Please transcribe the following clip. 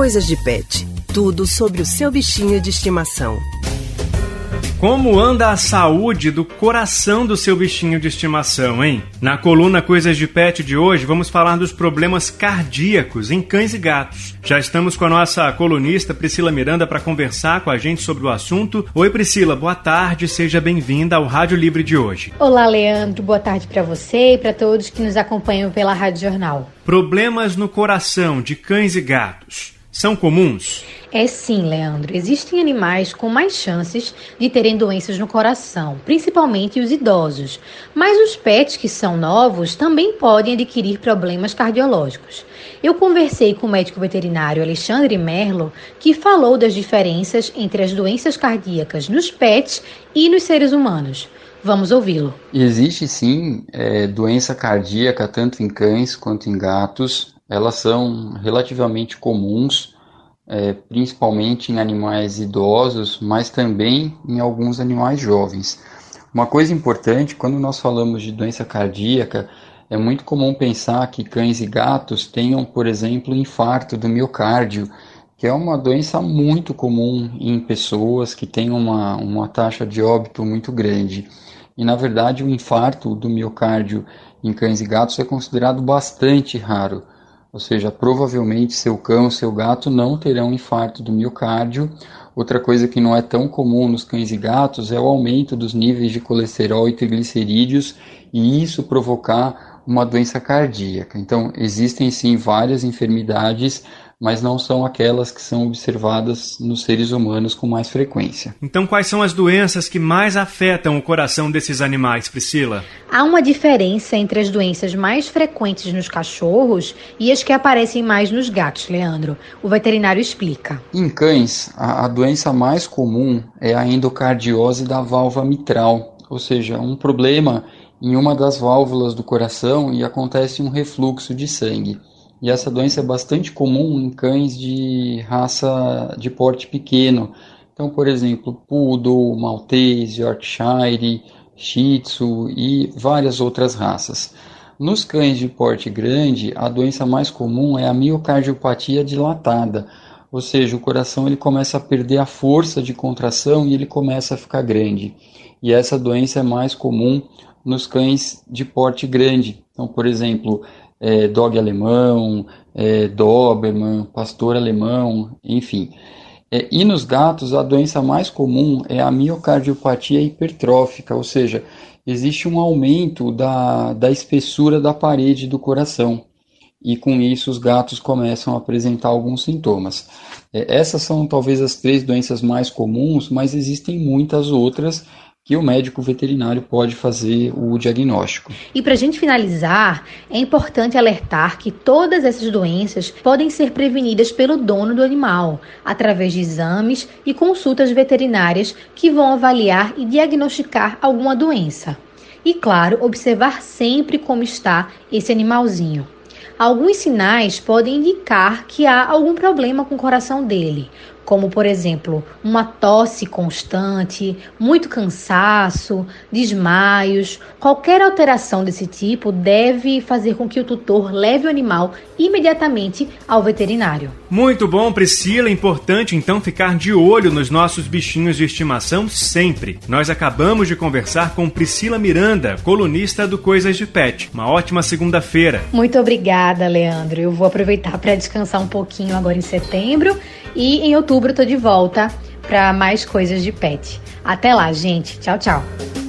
Coisas de Pet. Tudo sobre o seu bichinho de estimação. Como anda a saúde do coração do seu bichinho de estimação, hein? Na coluna Coisas de Pet de hoje, vamos falar dos problemas cardíacos em cães e gatos. Já estamos com a nossa colunista Priscila Miranda para conversar com a gente sobre o assunto. Oi, Priscila, boa tarde, seja bem-vinda ao Rádio Livre de hoje. Olá, Leandro, boa tarde para você e para todos que nos acompanham pela Rádio Jornal. Problemas no coração de cães e gatos são comuns? É sim, Leandro. Existem animais com mais chances de terem doenças no coração, principalmente os idosos. Mas os pets que são novos também podem adquirir problemas cardiológicos. Eu conversei com o médico veterinário Alexandre Merlo, que falou das diferenças entre as doenças cardíacas nos pets e nos seres humanos. Vamos ouvi-lo. Existe sim é, doença cardíaca tanto em cães quanto em gatos. Elas são relativamente comuns é, principalmente em animais idosos, mas também em alguns animais jovens. Uma coisa importante, quando nós falamos de doença cardíaca, é muito comum pensar que cães e gatos tenham, por exemplo, infarto do miocárdio, que é uma doença muito comum em pessoas que têm uma, uma taxa de óbito muito grande. E, na verdade, o infarto do miocárdio em cães e gatos é considerado bastante raro. Ou seja, provavelmente seu cão, seu gato não terão infarto do miocárdio. Outra coisa que não é tão comum nos cães e gatos é o aumento dos níveis de colesterol e triglicerídeos e isso provocar uma doença cardíaca. Então, existem sim várias enfermidades mas não são aquelas que são observadas nos seres humanos com mais frequência. Então, quais são as doenças que mais afetam o coração desses animais, Priscila? Há uma diferença entre as doenças mais frequentes nos cachorros e as que aparecem mais nos gatos, Leandro. O veterinário explica. Em cães, a, a doença mais comum é a endocardiose da válvula mitral, ou seja, um problema em uma das válvulas do coração e acontece um refluxo de sangue. E essa doença é bastante comum em cães de raça de porte pequeno. Então, por exemplo, Poodle, Maltese, Yorkshire, Shih Tzu e várias outras raças. Nos cães de porte grande, a doença mais comum é a miocardiopatia dilatada, ou seja, o coração ele começa a perder a força de contração e ele começa a ficar grande. E essa doença é mais comum nos cães de porte grande. Então, por exemplo, é, dog alemão, é, Doberman, pastor alemão, enfim. É, e nos gatos, a doença mais comum é a miocardiopatia hipertrófica, ou seja, existe um aumento da, da espessura da parede do coração. E com isso, os gatos começam a apresentar alguns sintomas. É, essas são talvez as três doenças mais comuns, mas existem muitas outras que o médico veterinário pode fazer o diagnóstico. E para a gente finalizar, é importante alertar que todas essas doenças podem ser prevenidas pelo dono do animal, através de exames e consultas veterinárias que vão avaliar e diagnosticar alguma doença. E, claro, observar sempre como está esse animalzinho. Alguns sinais podem indicar que há algum problema com o coração dele, como por exemplo, uma tosse constante, muito cansaço, desmaios. Qualquer alteração desse tipo deve fazer com que o tutor leve o animal imediatamente ao veterinário. Muito bom, Priscila. Importante então ficar de olho nos nossos bichinhos de estimação sempre. Nós acabamos de conversar com Priscila Miranda, colunista do Coisas de Pet. Uma ótima segunda-feira. Muito obrigada, Leandro. Eu vou aproveitar para descansar um pouquinho agora em setembro e em outubro tô de volta para mais coisas de pet. Até lá, gente. Tchau, tchau.